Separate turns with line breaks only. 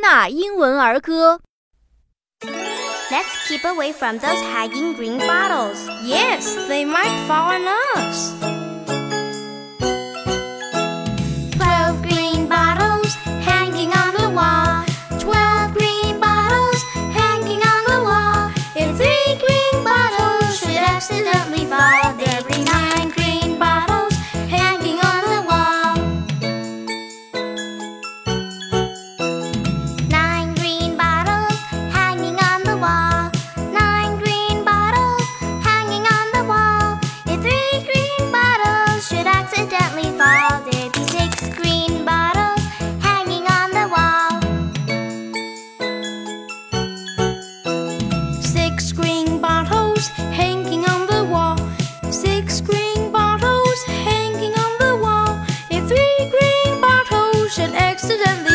纳英文儿歌。
Let's keep away from those hanging green bottles.
Yes, they might fall on us.
Twelve green bottles hanging on the wall. Twelve green bottles hanging on the wall. If three green bottles should accidentally accidentally fall. there be six green bottles hanging on the wall. Six green bottles hanging on the wall. Six green bottles hanging on the wall. If three green bottles should accidentally